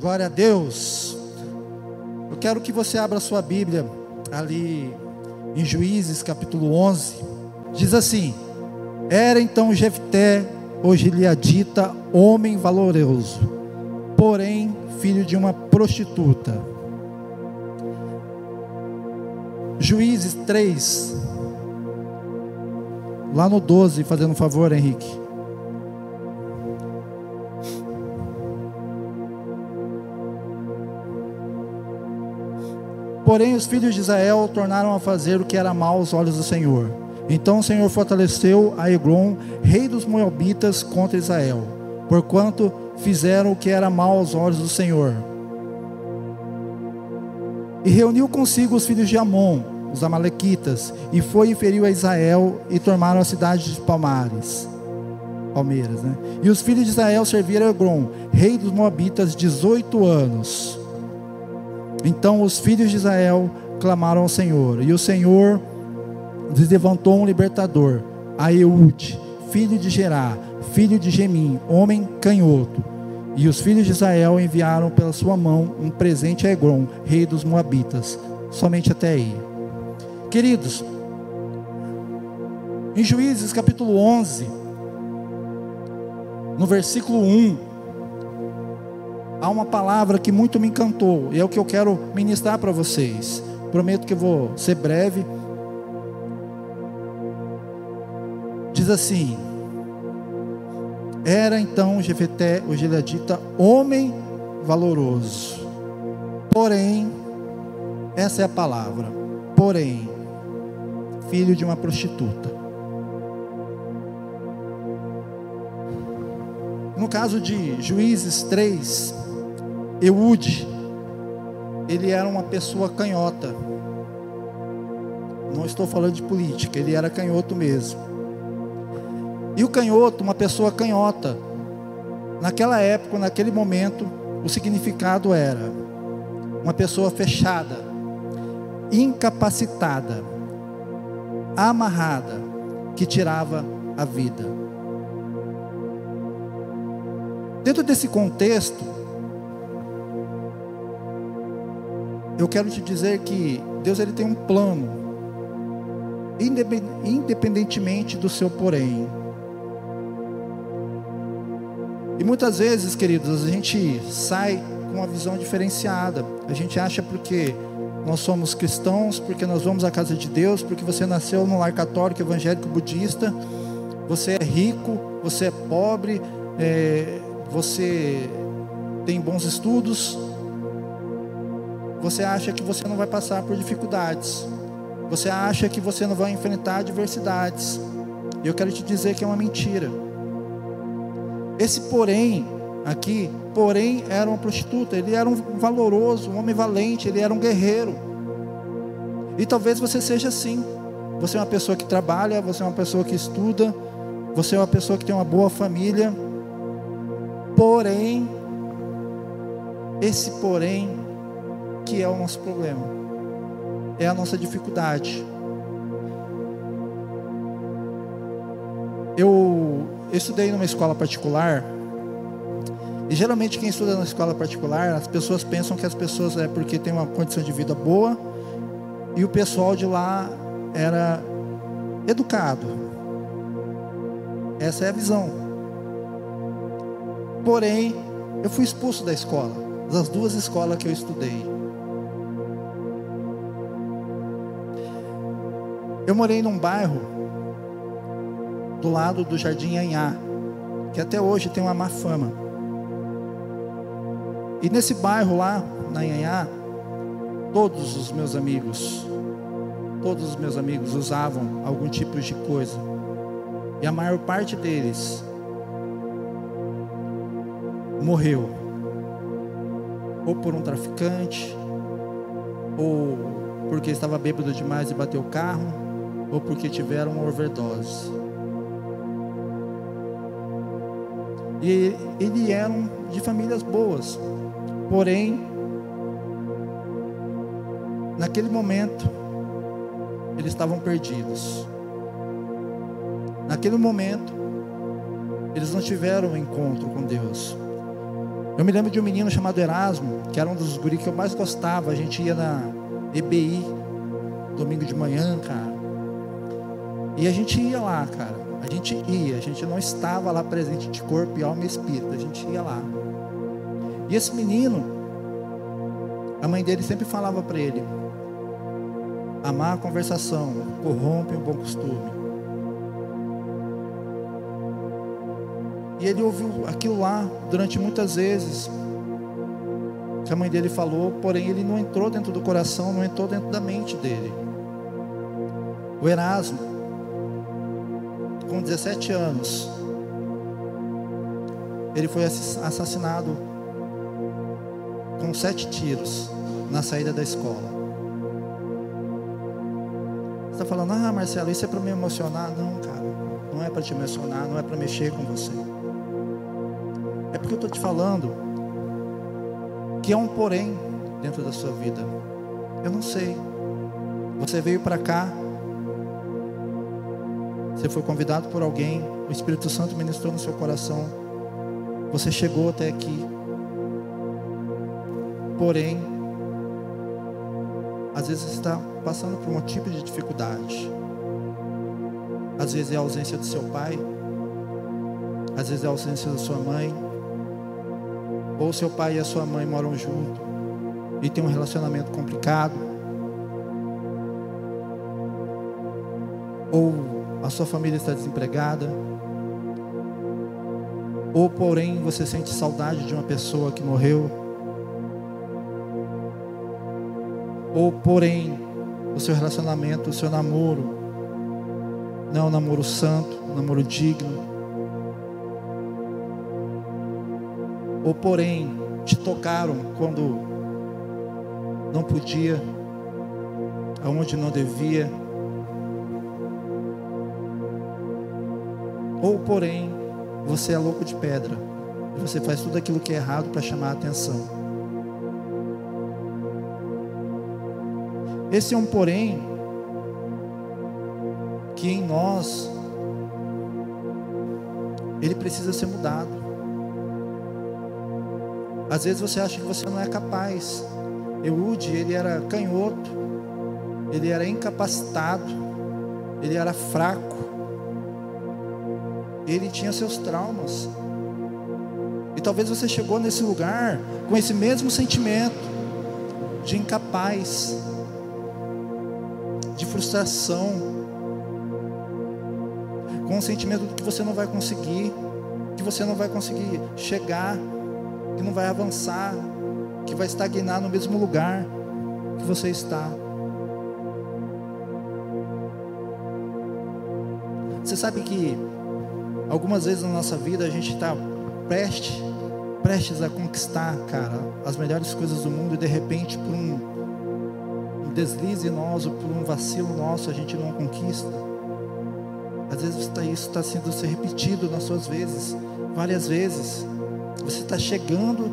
Glória a Deus. Eu quero que você abra sua Bíblia ali em Juízes capítulo 11. Diz assim: Era então Jefté, o gileadita, homem valoroso, porém filho de uma prostituta. Juízes 3, lá no 12, fazendo um favor, Henrique. Porém, os filhos de Israel tornaram a fazer o que era mal aos olhos do Senhor. Então o Senhor fortaleceu a Eglon, rei dos Moabitas, contra Israel, porquanto fizeram o que era mal aos olhos do Senhor. E reuniu consigo os filhos de Amon, os Amalequitas, e foi e feriu a Israel, e tomaram a cidade de Palmares. Palmeiras, né? E os filhos de Israel serviram a Eglon, rei dos Moabitas, 18 anos. Então os filhos de Israel clamaram ao Senhor, e o Senhor lhes levantou um libertador, a filho de Gerá, filho de Gemim, homem canhoto. E os filhos de Israel enviaram pela sua mão um presente a Egron, rei dos Moabitas, somente até aí. Queridos, em Juízes capítulo 11, no versículo 1, há uma palavra que muito me encantou, e é o que eu quero ministrar para vocês. Prometo que vou ser breve. Diz assim: Era então Jefeté, o gileadita, homem valoroso. Porém, essa é a palavra. Porém, filho de uma prostituta. No caso de Juízes 3, Eude, ele era uma pessoa canhota. Não estou falando de política, ele era canhoto mesmo. E o canhoto, uma pessoa canhota, naquela época, naquele momento, o significado era uma pessoa fechada, incapacitada, amarrada, que tirava a vida. Dentro desse contexto, eu quero te dizer que Deus ele tem um plano, independentemente do seu porém. E muitas vezes, queridos, a gente sai com uma visão diferenciada. A gente acha porque nós somos cristãos, porque nós vamos à casa de Deus, porque você nasceu no lar católico, evangélico, budista, você é rico, você é pobre, é, você tem bons estudos, você acha que você não vai passar por dificuldades, você acha que você não vai enfrentar adversidades. Eu quero te dizer que é uma mentira. Esse porém aqui, porém era uma prostituta, ele era um valoroso, um homem valente, ele era um guerreiro. E talvez você seja assim. Você é uma pessoa que trabalha, você é uma pessoa que estuda, você é uma pessoa que tem uma boa família. Porém, esse porém que é o nosso problema. É a nossa dificuldade. Eu, eu estudei numa escola particular. E geralmente quem estuda na escola particular, as pessoas pensam que as pessoas é porque tem uma condição de vida boa e o pessoal de lá era educado. Essa é a visão. Porém, eu fui expulso da escola, das duas escolas que eu estudei. Eu morei num bairro do lado do Jardim Anhá, que até hoje tem uma má fama. E nesse bairro lá, na Anhá, todos os meus amigos, todos os meus amigos usavam algum tipo de coisa. E a maior parte deles morreu. Ou por um traficante, ou porque estava bêbado demais e bateu o carro, ou porque tiveram uma overdose. E eles eram de famílias boas, porém, naquele momento, eles estavam perdidos. Naquele momento, eles não tiveram um encontro com Deus. Eu me lembro de um menino chamado Erasmo, que era um dos guris que eu mais gostava. A gente ia na EBI, domingo de manhã, cara. E a gente ia lá, cara. A gente ia, a gente não estava lá presente de corpo e alma e espírito, a gente ia lá. E esse menino, a mãe dele sempre falava para ele: a conversação corrompe um bom costume. E ele ouviu aquilo lá durante muitas vezes. Que a mãe dele falou, porém ele não entrou dentro do coração, não entrou dentro da mente dele. O Erasmo, com 17 anos, ele foi assassinado com sete tiros na saída da escola. Você está falando, ah, Marcelo, isso é para me emocionar? Não, cara, não é para te emocionar, não é para mexer com você. É porque eu estou te falando que é um porém dentro da sua vida. Eu não sei. Você veio para cá, você foi convidado por alguém, o Espírito Santo ministrou no seu coração, você chegou até aqui. Porém, às vezes está passando por um tipo de dificuldade. Às vezes é a ausência do seu pai, às vezes é a ausência da sua mãe, ou seu pai e a sua mãe moram junto e tem um relacionamento complicado, ou a sua família está desempregada, ou porém você sente saudade de uma pessoa que morreu, ou porém o seu relacionamento, o seu namoro não é um namoro santo, um namoro digno, ou porém te tocaram quando não podia, aonde não devia, ou porém você é louco de pedra e você faz tudo aquilo que é errado para chamar a atenção. Esse é um porém que em nós ele precisa ser mudado. Às vezes você acha que você não é capaz. Eude, ele era canhoto, ele era incapacitado, ele era fraco, ele tinha seus traumas. E talvez você chegou nesse lugar com esse mesmo sentimento de incapaz, de frustração, com o sentimento de que você não vai conseguir, que você não vai conseguir chegar que não vai avançar, que vai estagnar no mesmo lugar que você está. Você sabe que algumas vezes na nossa vida a gente está prestes, prestes a conquistar, cara, as melhores coisas do mundo e de repente por um, deslize nosso, por um vacilo nosso, a gente não conquista. Às vezes isso está sendo se repetido nas suas vezes, várias vezes. Você está chegando,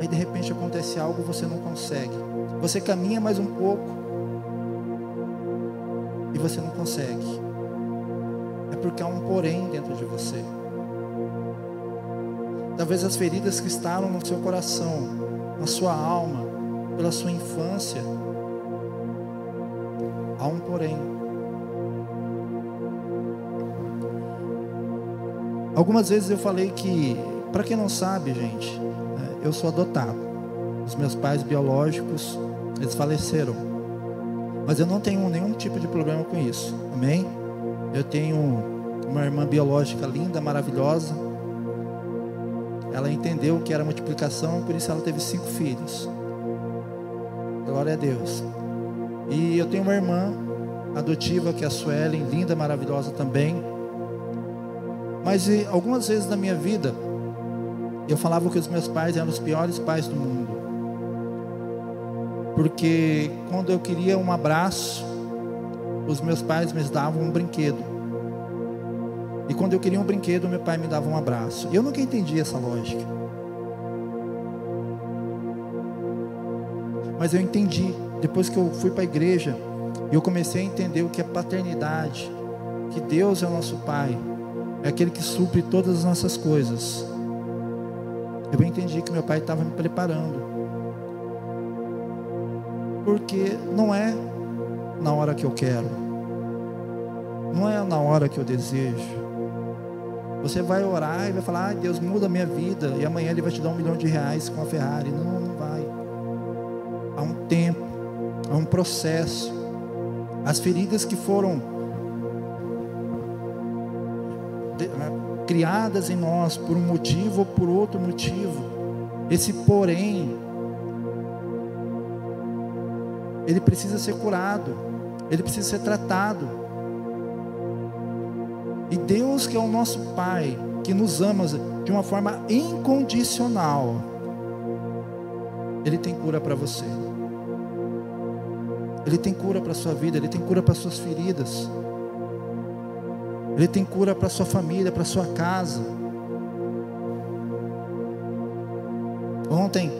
aí de repente acontece algo, você não consegue. Você caminha mais um pouco e você não consegue. É porque há um porém dentro de você. Talvez as feridas que estavam no seu coração, na sua alma, pela sua infância, há um porém. Algumas vezes eu falei que para quem não sabe, gente, né, eu sou adotado. Os meus pais biológicos, eles faleceram. Mas eu não tenho nenhum tipo de problema com isso. Amém? Eu tenho uma irmã biológica linda, maravilhosa. Ela entendeu que era multiplicação, por isso ela teve cinco filhos. Glória a Deus. E eu tenho uma irmã adotiva que é a Suelen, linda, maravilhosa também. Mas algumas vezes na minha vida, eu falava que os meus pais eram os piores pais do mundo. Porque quando eu queria um abraço, os meus pais me davam um brinquedo. E quando eu queria um brinquedo, meu pai me dava um abraço. Eu nunca entendi essa lógica. Mas eu entendi. Depois que eu fui para a igreja, eu comecei a entender o que é paternidade. Que Deus é o nosso Pai. É aquele que supre todas as nossas coisas Eu entendi que meu pai estava me preparando. Porque não é na hora que eu quero. Não é na hora que eu desejo. Você vai orar e vai falar, ah, Deus muda a minha vida. E amanhã Ele vai te dar um milhão de reais com a Ferrari. Não, não vai. Há um tempo, há um processo. As feridas que foram ah, criadas em nós por um motivo ou por outro motivo. Esse porém, ele precisa ser curado, ele precisa ser tratado. E Deus, que é o nosso Pai, que nos ama de uma forma incondicional, Ele tem cura para você. Ele tem cura para a sua vida, Ele tem cura para suas feridas. Ele tem cura para sua família, para sua casa. Ontem,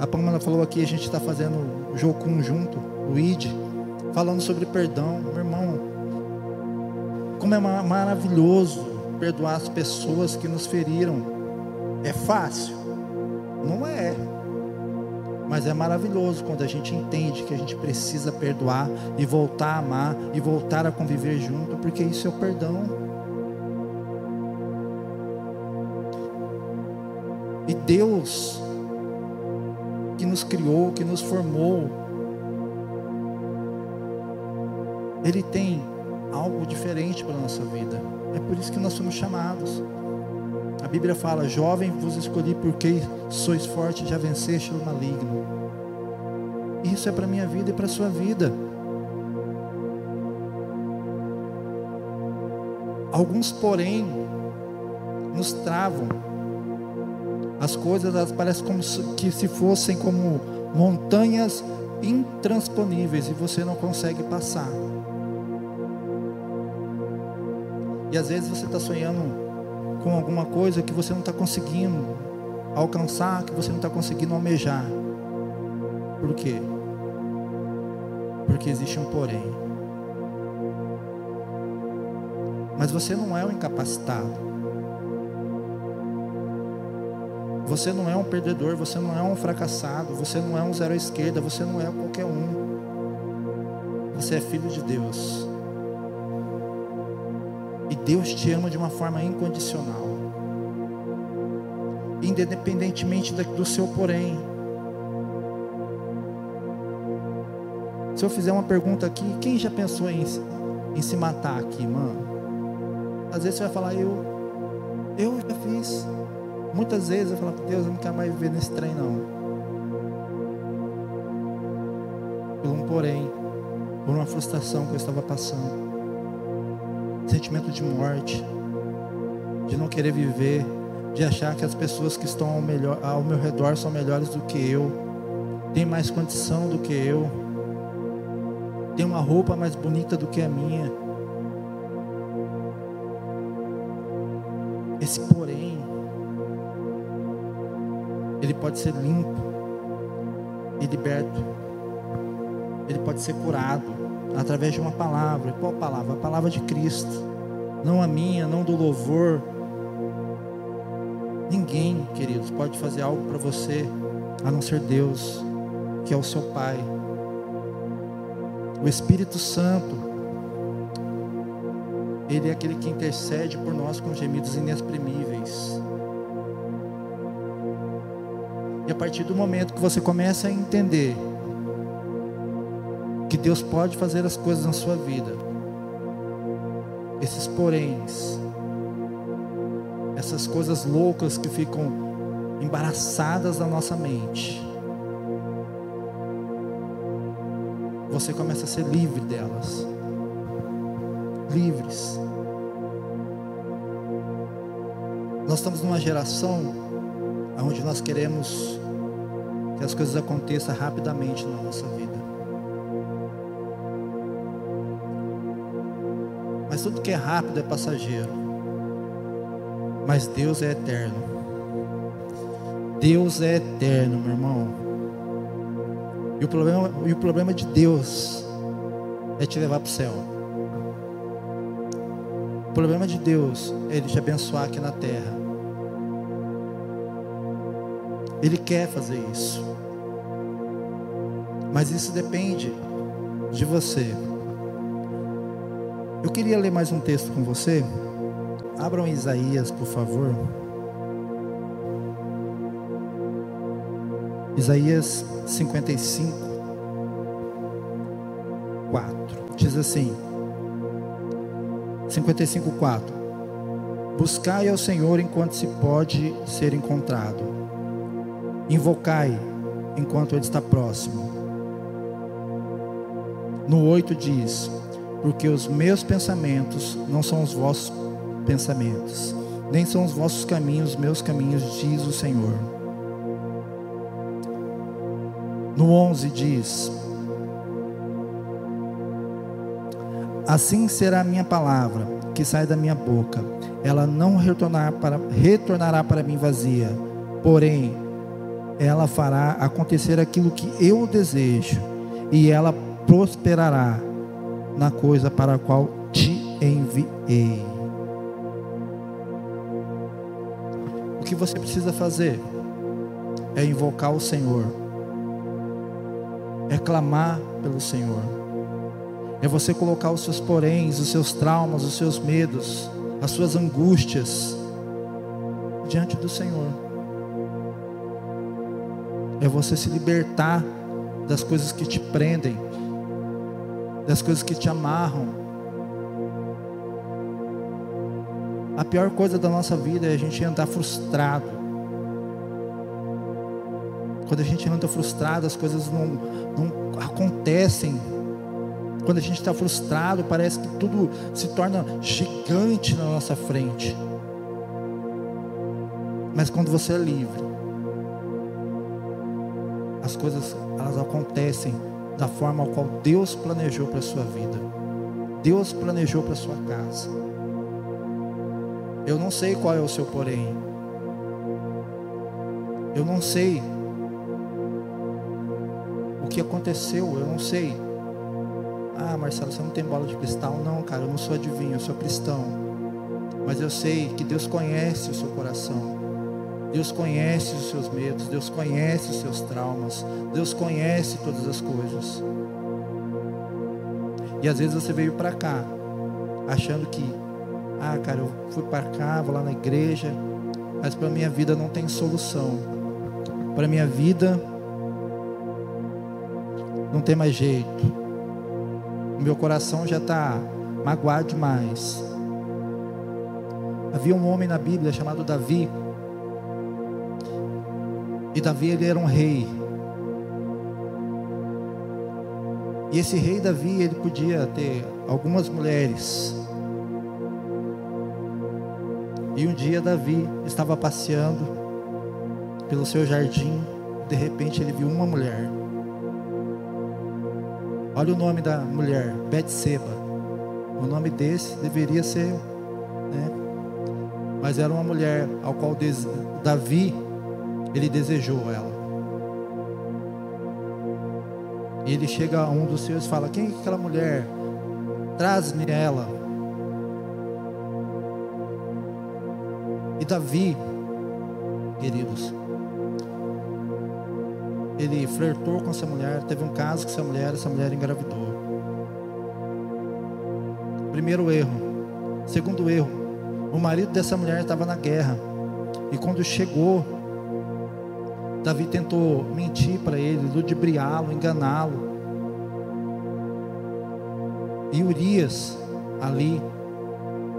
a Pamela falou aqui, a gente está fazendo jogo conjunto, ID, falando sobre perdão. Meu irmão, como é maravilhoso perdoar as pessoas que nos feriram. É fácil? Não é. Mas é maravilhoso quando a gente entende que a gente precisa perdoar e voltar a amar e voltar a conviver junto, porque isso é o perdão. E Deus, nos criou, que nos formou, Ele tem algo diferente para a nossa vida. É por isso que nós somos chamados. A Bíblia fala: Jovem, vos escolhi porque sois forte, já venceste o maligno. Isso é para a minha vida e para a sua vida. Alguns, porém, nos travam. As coisas elas parecem como se, que se fossem como montanhas intransponíveis e você não consegue passar. E às vezes você está sonhando com alguma coisa que você não está conseguindo alcançar, que você não está conseguindo almejar. Por quê? Porque existe um porém. Mas você não é um incapacitado. Você não é um perdedor, você não é um fracassado, você não é um zero à esquerda, você não é qualquer um. Você é filho de Deus. E Deus te ama de uma forma incondicional. Independentemente do seu porém. Se eu fizer uma pergunta aqui, quem já pensou em, em se matar aqui, mano? Às vezes você vai falar, eu, eu já fiz. Muitas vezes eu falo, Deus, eu não quero mais viver nesse trem não. Por um porém, por uma frustração que eu estava passando sentimento de morte, de não querer viver, de achar que as pessoas que estão ao, melhor, ao meu redor são melhores do que eu, têm mais condição do que eu, têm uma roupa mais bonita do que a minha. Esse ele pode ser limpo e liberto, ele pode ser curado através de uma palavra. Qual palavra? A palavra de Cristo. Não a minha, não do louvor. Ninguém, queridos, pode fazer algo para você a não ser Deus, que é o seu Pai. O Espírito Santo, Ele é aquele que intercede por nós com gemidos inexprimíveis. E a partir do momento que você começa a entender que Deus pode fazer as coisas na sua vida. Esses poréns, essas coisas loucas que ficam embaraçadas na nossa mente. Você começa a ser livre delas. Livres. Nós estamos numa geração onde nós queremos que as coisas aconteçam rapidamente na nossa vida. Mas tudo que é rápido é passageiro. Mas Deus é eterno. Deus é eterno, meu irmão. E o problema, e o problema de Deus é te levar para o céu. O problema de Deus é Ele te abençoar aqui na terra. Ele quer fazer isso. Mas isso depende de você. Eu queria ler mais um texto com você. Abram Isaías, por favor. Isaías 55, 4. Diz assim: 55, 4. Buscai ao Senhor enquanto se pode ser encontrado. Invocai enquanto Ele está próximo. No 8 diz: Porque os meus pensamentos não são os vossos pensamentos, nem são os vossos caminhos os meus caminhos, diz o Senhor. No 11 diz: Assim será a minha palavra que sai da minha boca, ela não retornar para, retornará para mim vazia, porém, ela fará acontecer aquilo que eu desejo, e ela prosperará na coisa para a qual te enviei. O que você precisa fazer é invocar o Senhor é clamar pelo Senhor, é você colocar os seus poréns, os seus traumas, os seus medos, as suas angústias diante do Senhor, é você se libertar das coisas que te prendem, das coisas que te amarram. A pior coisa da nossa vida é a gente andar frustrado quando a gente anda frustrado, as coisas não, não acontecem. Quando a gente está frustrado, parece que tudo se torna gigante na nossa frente. Mas quando você é livre, as coisas elas acontecem da forma ao qual Deus planejou para a sua vida. Deus planejou para a sua casa. Eu não sei qual é o seu porém. Eu não sei o que aconteceu, eu não sei. Ah, Marcelo, você não tem bola de cristal? Não, cara, eu não sou adivinho, eu sou cristão. Mas eu sei que Deus conhece o seu coração. Deus conhece os seus medos, Deus conhece os seus traumas, Deus conhece todas as coisas. E às vezes você veio para cá achando que, ah, cara, eu fui para cá, vou lá na igreja, mas para minha vida não tem solução. Para minha vida não tem mais jeito. O meu coração já está magoado demais. Havia um homem na Bíblia chamado Davi. E Davi ele era um rei. E esse rei Davi, ele podia ter algumas mulheres. E um dia Davi estava passeando pelo seu jardim, de repente ele viu uma mulher. Olha o nome da mulher, Betseba. O nome desse deveria ser, né? Mas era uma mulher ao qual Davi ele desejou ela. E ele chega a um dos seus e fala: Quem é aquela mulher? Traz-me ela. E Davi, queridos, ele flertou com essa mulher, teve um caso com essa mulher, essa mulher engravidou. Primeiro erro. Segundo erro, o marido dessa mulher estava na guerra. E quando chegou, Davi tentou mentir para ele, ludibriá-lo, enganá-lo. E Urias, ali,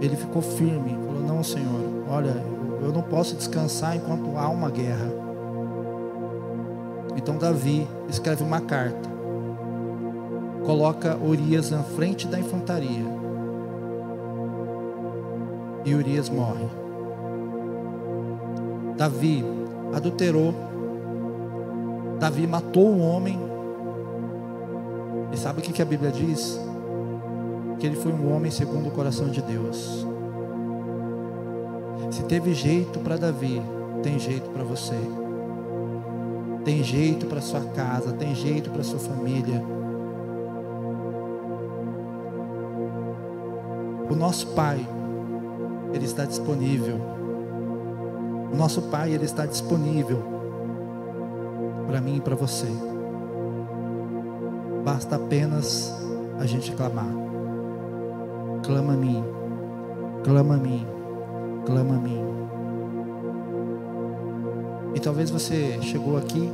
ele ficou firme, falou: Não, Senhor, olha, eu não posso descansar enquanto há uma guerra. Então Davi escreve uma carta, coloca Urias na frente da infantaria e Urias morre. Davi adulterou, Davi matou um homem. E sabe o que a Bíblia diz? Que ele foi um homem segundo o coração de Deus. Se teve jeito para Davi, tem jeito para você. Tem jeito para sua casa, tem jeito para sua família. O nosso Pai, ele está disponível. O nosso Pai, ele está disponível para mim e para você. Basta apenas a gente clamar. Clama a mim, clama a mim, clama a mim. E talvez você chegou aqui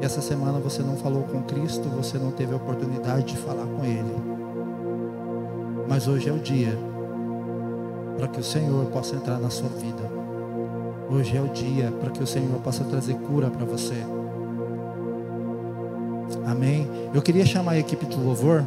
e essa semana você não falou com Cristo, você não teve a oportunidade de falar com Ele. Mas hoje é o dia para que o Senhor possa entrar na sua vida. Hoje é o dia para que o Senhor possa trazer cura para você. Amém. Eu queria chamar a equipe do louvor.